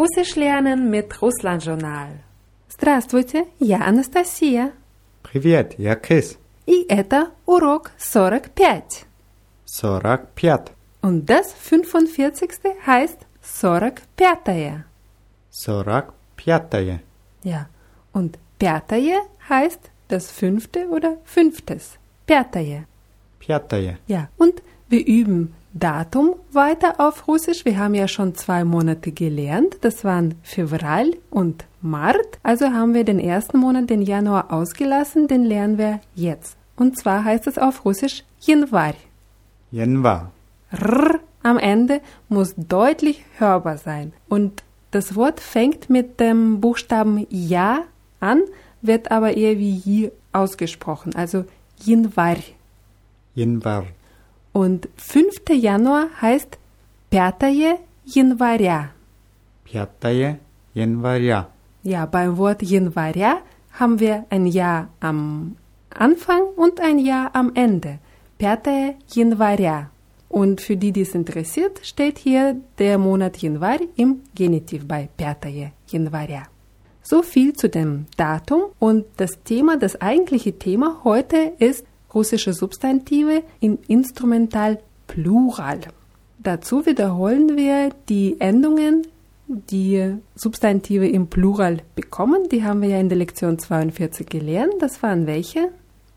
Russisch lernen mit Russland-Journal. Здравствуйте, я Анастасия. Привет, я Крис. И это урок 45. 45. Und das 45. heißt 45. 45. Ja, und пятое heißt das fünfte oder fünftes. Пятое. Пятое. Ja, und wir üben Datum weiter auf Russisch. Wir haben ja schon zwei Monate gelernt. Das waren Februar und Mart. Also haben wir den ersten Monat, den Januar, ausgelassen. Den lernen wir jetzt. Und zwar heißt es auf Russisch Januar. Januar. R am Ende muss deutlich hörbar sein. Und das Wort fängt mit dem Buchstaben Ja an, wird aber eher wie J ausgesprochen. Also Januar. Januar. Und 5. Januar heißt Пятое января. Пятое января. Ja, beim Wort января haben wir ein Jahr am Anfang und ein Jahr am Ende. Пятое января. Und für die, die es interessiert, steht hier der Monat Januar im Genitiv bei Пятое января. So viel zu dem Datum und das Thema, das eigentliche Thema heute ist russische Substantive im Instrumental Plural. Dazu wiederholen wir die Endungen, die Substantive im Plural bekommen. Die haben wir ja in der Lektion 42 gelernt. Das waren welche?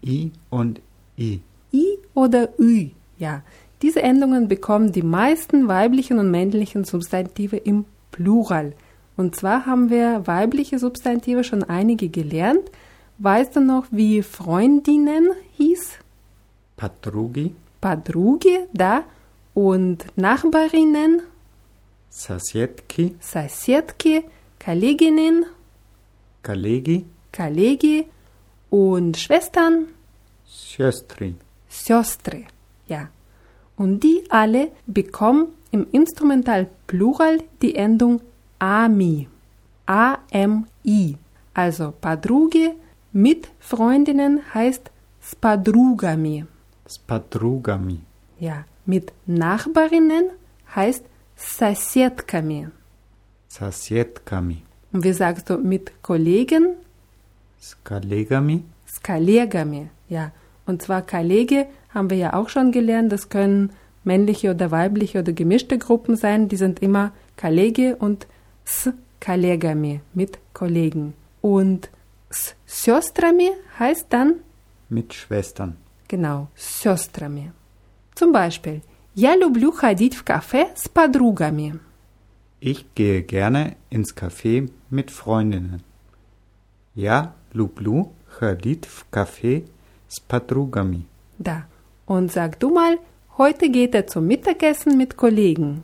I und I. I oder Ü. Ja, diese Endungen bekommen die meisten weiblichen und männlichen Substantive im Plural. Und zwar haben wir weibliche Substantive schon einige gelernt. Weißt du noch, wie Freundinnen hieß? Padrugi. Padrugi, da. Und Nachbarinnen? Sasietki. Sasietki. Kolleginnen? Kollegi. Kollegi. Und Schwestern? Schwestri. Schwestri, ja. Und die alle bekommen im Instrumental Plural die Endung AMI. A-M-I. Also Padrugi, mit Freundinnen heißt Spadrugami. С подругами. Ja, mit Nachbarinnen heißt Соседками. Соседками. Und wie sagst du mit Kollegen? С коллегами. S Kollegami. Ja, und zwar Kollege haben wir ja auch schon gelernt. Das können männliche oder weibliche oder gemischte Gruppen sein. Die sind immer Kollege und s Kollegami mit Kollegen. Und s Сестрами heißt dann Mit Schwestern. Genau, сестрами. Zum Beispiel, я люблю ходить в кафе с подругами. Ich gehe gerne ins Café mit Freundinnen. Я люблю ходить в кафе с подругами. Da. Und sag du mal, heute geht er zum Mittagessen mit Kollegen.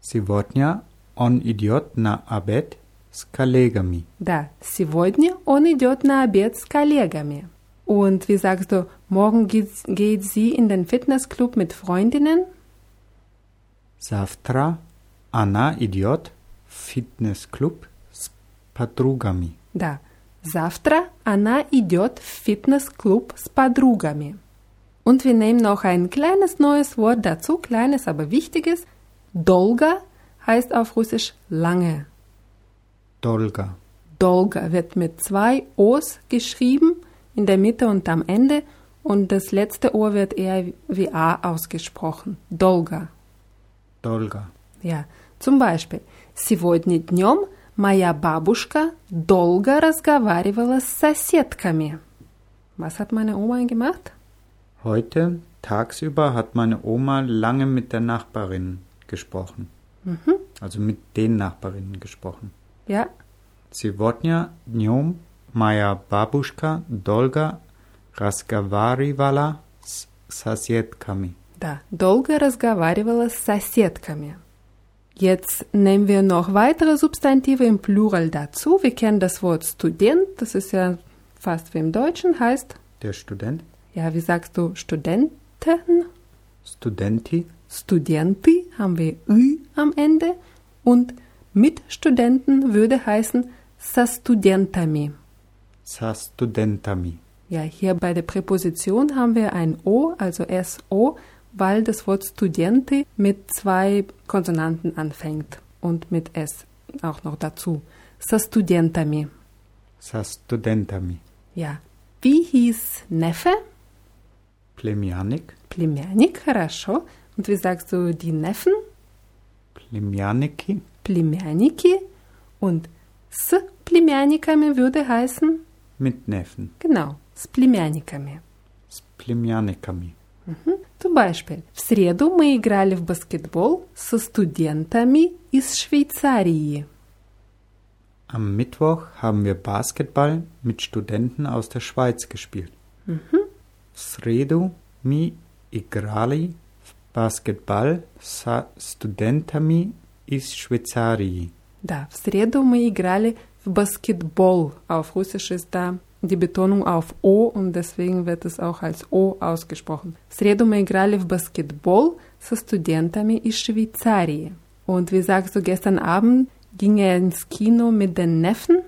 Сегодня он идет на обед с коллегами. Da. Сегодня он идет на обед с коллегами. Und wie sagst du, morgen geht, geht sie in den Fitnessclub mit Freundinnen? Завтра она идет в фитнес-клуб с подругами. Da. Завтра она идет в Fitnessclub с подругами. Und wir nehmen noch ein kleines neues Wort dazu, kleines, aber wichtiges. Dolga heißt auf Russisch lange. Долго. Dolga wird mit zwei O's geschrieben, in der Mitte und am Ende. Und das letzte O wird eher wie A ausgesprochen. Dolga. Долго. Ja, zum Beispiel. Сегодня днем моя бабушка долго разговаривала с соседками. Was hat meine Oma gemacht? Heute, tagsüber, hat meine Oma lange mit der Nachbarin gesprochen. Also mit den Nachbarinnen gesprochen. Ja, Сегодня днем моя бабушка долго разговаривала с соседками. da. Долго разговаривала с соседками. Jetzt nehmen wir noch weitere Substantive im Plural dazu. Wir kennen das Wort Student, das ist ja fast wie im Deutschen, heißt, Der Student, ja, wie sagst du, Studenten? Studenti, Studenti haben wir Ü am Ende und mit Studenten würde heißen sa studentami. sa studentami. Ja, hier bei der Präposition haben wir ein O, also SO, weil das Wort Studenti mit zwei Konsonanten anfängt und mit S auch noch dazu. Со студентами. Sa studentami. Ja. Wie hieß Neffe? Plemianik. Племянник, хорошо. Und wie sagst du die Neffen? Plemianiki. Племянники. Und с племянниками würde heißen? Mit Neffen. Genau, с племянниками. S plemianikami. Zum Beispiel, в среду мы играли в баскетбол со студентами из Швейцарии. Am Mittwoch haben wir Basketball mit Studenten aus der Schweiz gespielt. V sredu mi igrali v basketball sa studentami iz Šveicariji. Да, в среду мы играли в баскетбол. Auf Russisch ist da die Betonung auf O und deswegen wird es auch als O ausgesprochen. В среду мы играли в баскетбол со студентами из Швейцарии. Und wie sagst du, gestern Abend ging er ins Kino mit den Neffen?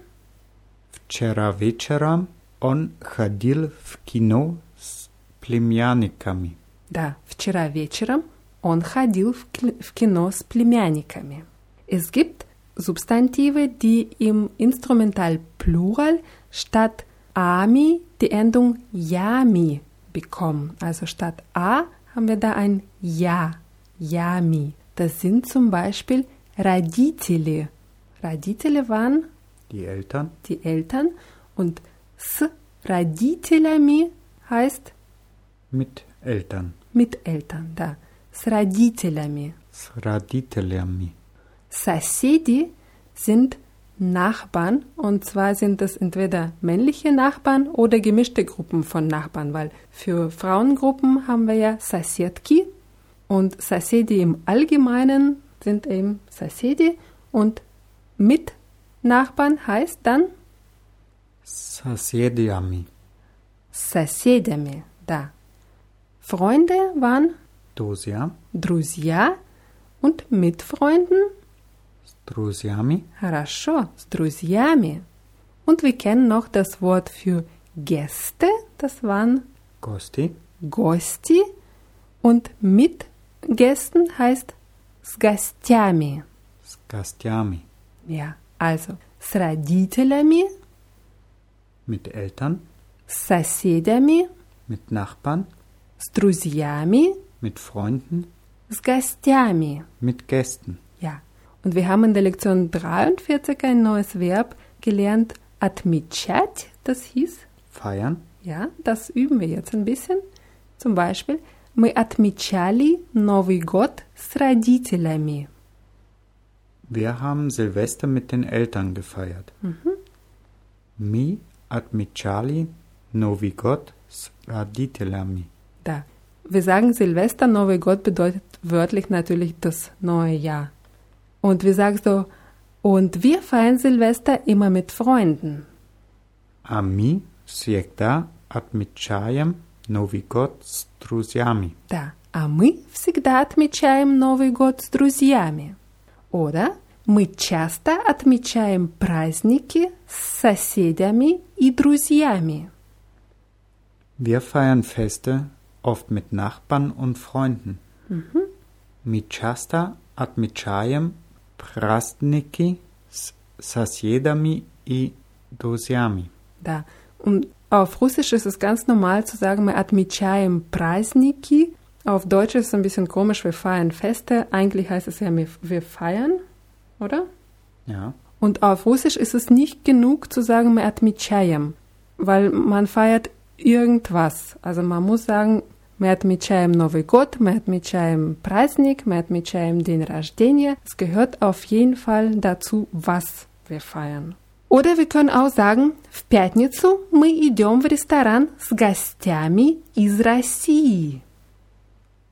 Včera večeram on chodil v kino s plemianikami. Да, вчера вечером он ходил в кли- в кино с племянниками. Es gibt Substantive, die im Instrumental Plural statt ami die Endung yami bekommen. Also statt a haben wir da ein ja, yami. Das sind zum Beispiel Raditele. Raditele waren Die Eltern die Eltern und s Raditelami heißt mit Eltern. mit Eltern, da. С родителями. S raditelami. Соседи sind Nachbarn und zwar sind das entweder männliche Nachbarn oder gemischte Gruppen von Nachbarn, weil für Frauengruppen haben wir ja Соседки und Соседи im Allgemeinen sind eben Соседи und mit Nachbarn heißt dann Sasiediami. соседями, да. Freunde waren Dosja. друзья und mit Freunden S druziami. Хорошо, с друзьями. Und wir kennen noch das Wort für Gäste, das waren Gosti. Гости. Und mit Gästen heißt с гостями. S gastiami. Ja, also с родителями, Mit Eltern. с соседями, Mit Nachbarn. с друзьями, Mit Freunden. с гостями. Mit Gästen. Ja, und wir haben in der Lektion 43 ein neues Verb gelernt, отмечать, das hieß Feiern. Ja, das üben wir jetzt ein bisschen. Zum Beispiel, мы отмечали Новый год с родителями. Wir haben Silvester mit den Eltern gefeiert. Mi atmichali Novi God s raditelami. Da. Wir sagen Silvester, Новый год bedeutet wörtlich natürlich das neue Jahr. Und wir sagen so, und wir feiern Silvester immer mit Freunden. A mi всегда отмечаем Новый год с друзьями. Да. А мы всегда отмечаем Новый год с друзьями. Oder мы часто отмечаем праздники с соседями и друзьями. Wir feiern Feste oft mit Nachbarn und Freunden. Mi часто отмечаем праздники с соседями и друзьями. Да. Und auf Russisch ist es ganz normal zu sagen, wir отмечаем праздники. Auf Deutsch ist es ein bisschen komisch, wir feiern Feste. Eigentlich heißt es ja, wir, wir feiern, oder? Ja. Und auf Russisch ist es nicht genug zu sagen, wir отмечаем, weil man feiert irgendwas. Also man muss sagen, мы отмечаем Новый год, мы отмечаем праздник, мы отмечаем день рождения. Es gehört auf jeden Fall dazu, was wir feiern. Oder wir können auch sagen, в пятницу мы идем в ресторан с гостями из России.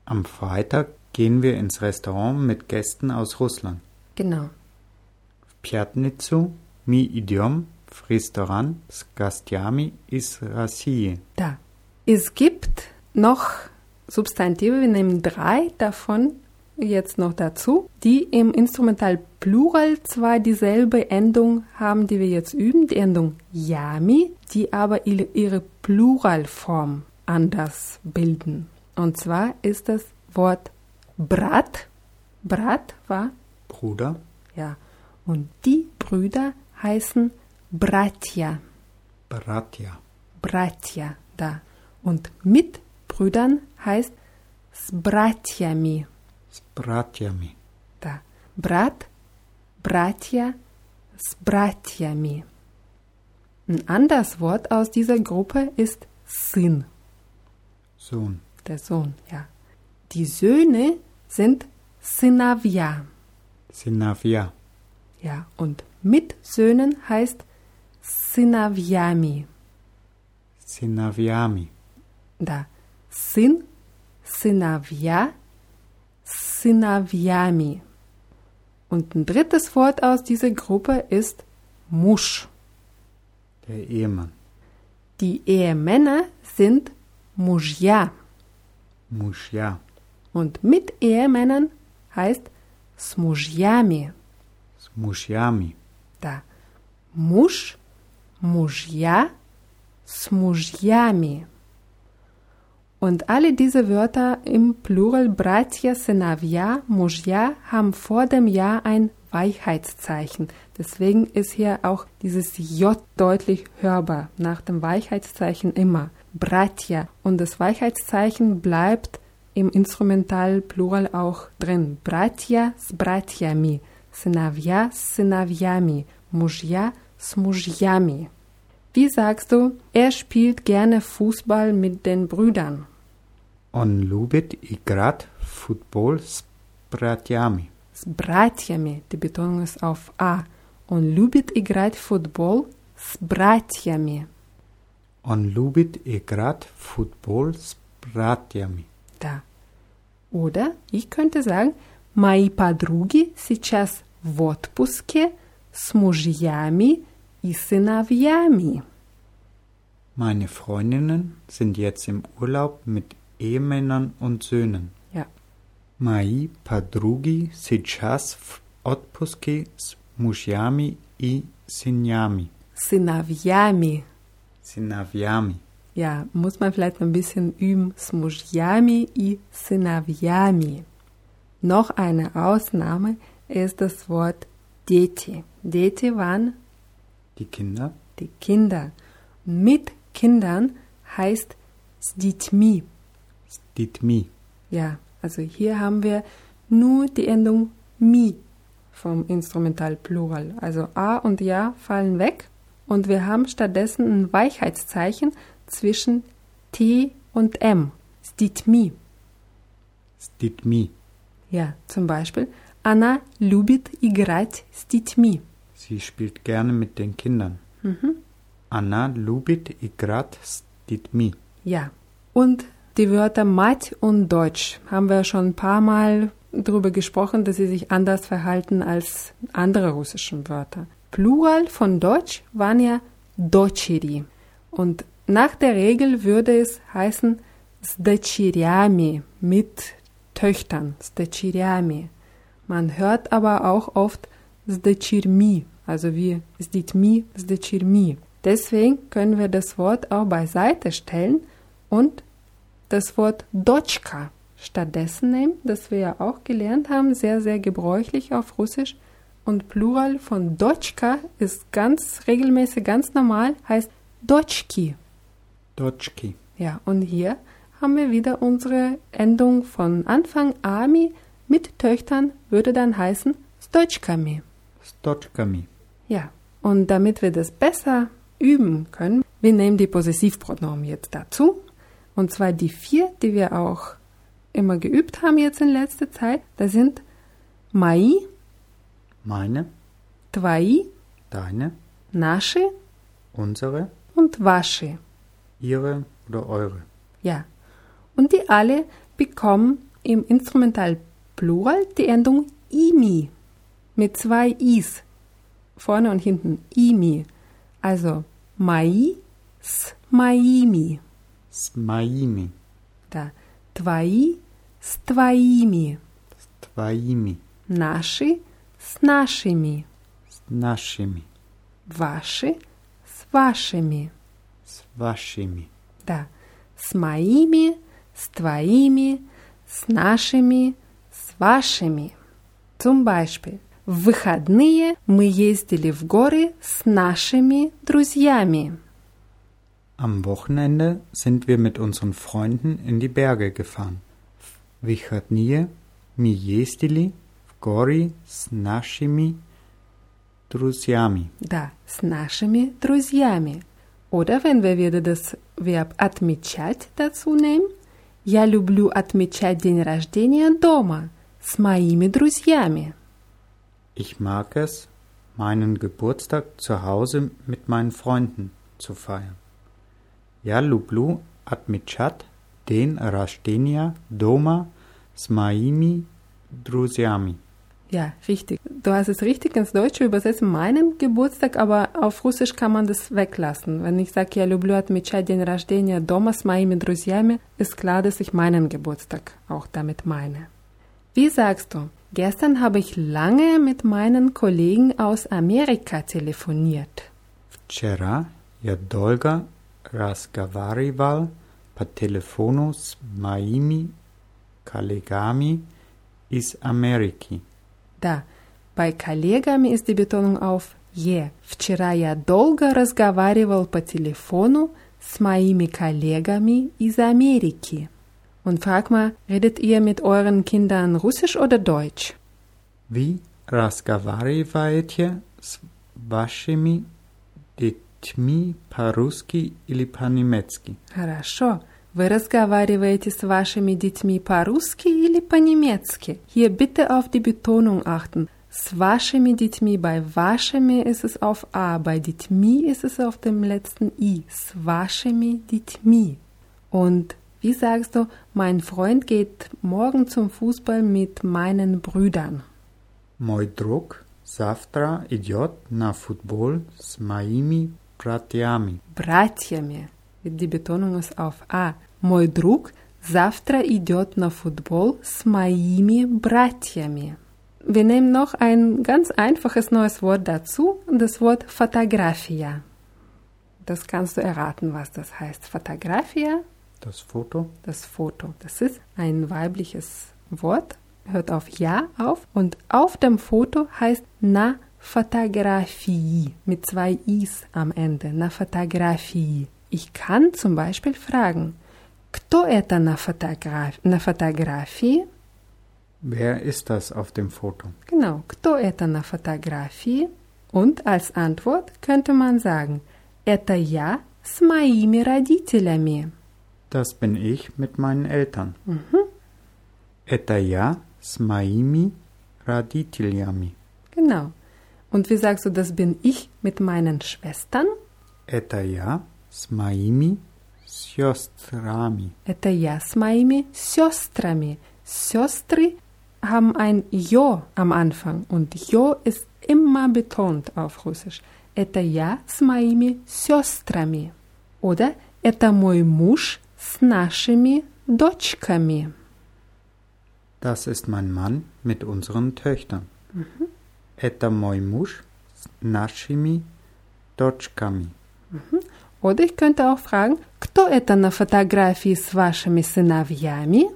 Am Freitag gehen wir ins Restaurant mit Gästen aus Russland. Genau. В пятницу мы идем в ресторан с гостями из России. Da. Es gibt noch Substantive, wir nehmen drei davon jetzt noch dazu, die im Instrumental Plural zwar dieselbe Endung haben, die wir jetzt üben, die Endung yami, die aber ihre ihre Pluralform anders bilden. Und zwar ist das Wort brat. Brat war Bruder, ja. Und die Brüder heißen Bratja. Bratja. Bratja, da. Und mit Brüdern heißt s bratjami, S bratjami. da. Brat, Bratja, s bratjami. Ein anderes Wort aus dieser Gruppe ist Sinn, Sohn. der Sohn, ja. Die Söhne sind Synavia, Sinavia. ja. Und mit Söhnen heißt Synaviami, Sinaviami. da. Sin, Synavia, Synaviami. Und ein drittes Wort aus dieser Gruppe ist Musch. Der Ehemann. Die Ehemänner sind Mujja. Mushja. Und mit Ehemännern heißt Smujjami. Smushjami. Da. Musch, Mujja, Smujjami. Und alle diese Wörter im Plural Bratja, Senavia, Mujja haben vor dem Ja ein Weichheitszeichen. Deswegen ist hier auch dieses J deutlich hörbar, nach dem Weichheitszeichen immer. Bratja. Und das Weichheitszeichen bleibt im Instrumental Plural auch drin. Bratja, Sbratjami. Senavia, Senaviami. Mujja, Smujjami. Wie sagst du, er spielt gerne Fußball mit den Brüdern? On lubit igrat futbol s bratjami. С братьями, die Betonung ist auf A. Он любит играть в футбол с братьями. On lubit igrat futbol s bratjami. Да. Oder ich könnte sagen, мои подруги сейчас в отпуске с мужьями и сыновьями. Meine Freundinnen sind jetzt im Urlaub mit Ehemännern und Söhnen. Ja. Мои подруги сейчас в отпуске с мужьями и сынями. Сыновьями. Сыновьями. Ja, muss man vielleicht noch ein bisschen üben. С мужьями и сыновьями. Noch eine Ausnahme ist das Wort Дети. Дети waren Die Kinder die Kinder. Mit Kindern heißt с детьми. с детьми. Ja, also hier haben wir nur die Endung mi vom Instrumental Plural. Also A und Ja fallen weg und wir haben stattdessen ein Weichheitszeichen zwischen T und M. С детьми. С детьми. Ja, zum Beispiel Anna любит играть с детьми. Sie spielt gerne mit den Kindern. Mhm. Anna lubit igrat stitmi. Ja. Und die Wörter Mat und Deutsch haben wir schon ein paar Mal darüber gesprochen, dass sie sich anders verhalten als andere russischen Wörter. Plural von Deutsch waren ja Dochiri. Und nach der Regel würde es heißen Sdechiriami mit Töchtern. Sdechiriami. Man hört aber auch oft с дочерьми, also wie с детьми, с дочерьми. Deswegen können wir das Wort auch beiseite stellen und das Wort Dotschka stattdessen nehmen, das wir ja auch gelernt haben, sehr, sehr gebräuchlich auf Russisch. Und Plural von Dotschka ist ganz regelmäßig, ganz normal, heißt Dotschki. Дочки. Ja, und hier haben wir wieder unsere Endung von Anfang Ami mit Töchtern würde dann heißen с Toczkami. Ja, und damit wir das besser üben können, wir nehmen die Possessivpronomen jetzt dazu. Und zwar die vier, die wir auch immer geübt haben jetzt in letzter Zeit. Das sind Mai, meine, Twai, deine, Nasche, unsere und Wasche. Ihre oder eure. Ja. Und die alle bekommen im Instrumentalplural die Endung imi mit zwei i's vorne und hinten imi. Also мои с моими. С моими, Да. Твои с твоими. с твоими, Наши с нашими. с нашими, Ваши с вашими. с вашими. Да. С моими, с твоими, с нашими, с вашими. Zum Beispiel, В выходные мы ездили в горы с нашими друзьями. Am Wochenende sind wir mit unseren Freunden in die Berge gefahren. Выходные мы ездили в горы с нашими друзьями. Да, с нашими друзьями. Oder wenn wir wieder das Verb отмечать dazu nehmen, я люблю отмечать день рождения дома с моими друзьями. Ich mag es, meinen Geburtstag zu Hause mit meinen Freunden zu feiern. Я люблю отмечать день рождения дома с моими друзьями. Ja, richtig. Du hast es richtig ins Deutsche übersetzt, meinen Geburtstag, aber auf Russisch kann man das weglassen. Wenn ich sage, я люблю отмечать день рождения дома с моими друзьями, ist klar, dass ich meinen Geburtstag auch damit meine. Wie sagst du? Gestern habe ich lange mit meinen Kollegen aus Amerika telefoniert. Вчера я долго разговаривал по телефону с моими коллегами из Америки. Да, bei коллегами ist die Betonung auf je. Вчера я долго разговаривал по телефону с моими коллегами из Америки. Und frag mal, redet ihr mit euren Kindern Russisch oder Deutsch? Вы разговариваете с вашими детьми по-русски или по-немецки? Хорошо. Вы разговариваете с вашими детьми по-русски или по-немецки? Hier bitte auf die Betonung achten. S вашими детьми, bei вашими ist es auf A, bei детьми ist es auf dem letzten I. S вашими детьми. Und wie sagst du, mein Freund geht morgen zum Fußball mit meinen Brüdern? Мой друг завтра идет на футбол с моими братьями. Братьями. Die Betonung ist auf A. Мой друг завтра идет на футбол с моими братьями. Wir nehmen noch ein ganz einfaches neues Wort dazu, das Wort Fotografia. Das kannst du erraten, was das heißt. Fotografia, Das Foto? das Foto. Das ist ein weibliches Wort, hört auf Ja auf und auf dem Foto heißt na Fotografie mit zwei Is am Ende. Na Fotografie. Ich kann zum Beispiel fragen, кто это на, фотограф на фотографии? Wer ist das auf dem Foto? Genau, кто это на фотографии? Und als Antwort könnte man sagen, это я с моими родителями. Das bin ich mit meinen Eltern. Это я с моими родителями. Genau. Und wie sagst du, das bin ich mit meinen Schwestern? Это я с моими сестрами. Это я с моими сестрами. Сестры haben ein Jo am Anfang und Jo ist immer betont auf Russisch. Это я с моими сестрами. Oder это мой муж с нашими дочками. Das ist mein Mann mit unseren Töchtern. Это мой муж с нашими дочками. Oder ich könnte auch fragen, кто это на фотографии с вашими сыновьями?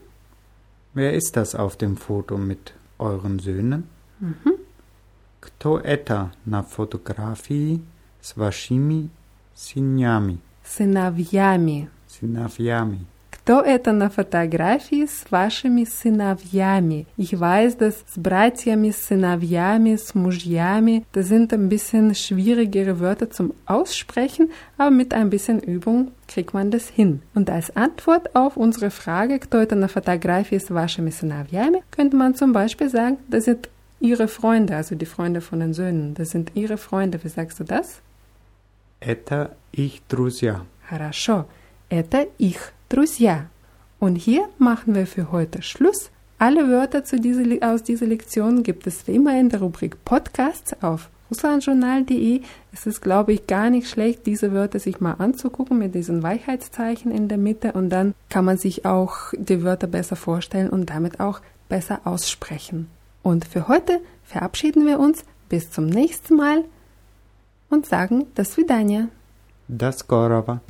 Wer ist das auf dem Foto mit euren Söhnen? Кто это на фотографии с вашими сынями? Сыновьями. Сыновьями. Кто это на фотографии с вашими сыновьями? Ich weiß, dass с братьями, с сыновьями, с мужьями, das sind ein bisschen schwierigere Wörter zum Aussprechen, aber mit ein bisschen Übung kriegt man das hin. Und als Antwort auf unsere Frage, кто это на фотографии с вашими сыновьями, könnte man zum Beispiel sagen, das sind ihre Freunde, also die Freunde von den Söhnen. Das sind ihre Freunde. Wie sagst du das? Это их друзья. Хорошо. Это их друзья. Und hier machen wir für heute Schluss. Alle Wörter zu dieser, aus dieser Lektion gibt es wie immer in der Rubrik Podcasts auf russlandjournal.de. Es ist, glaube ich, gar nicht schlecht, diese Wörter sich mal anzugucken mit diesen Weichheitszeichen in der Mitte und dann kann man sich auch die Wörter besser vorstellen und damit auch besser aussprechen. Und für heute verabschieden wir uns bis zum nächsten Mal und sagen das Vidania. До скорого.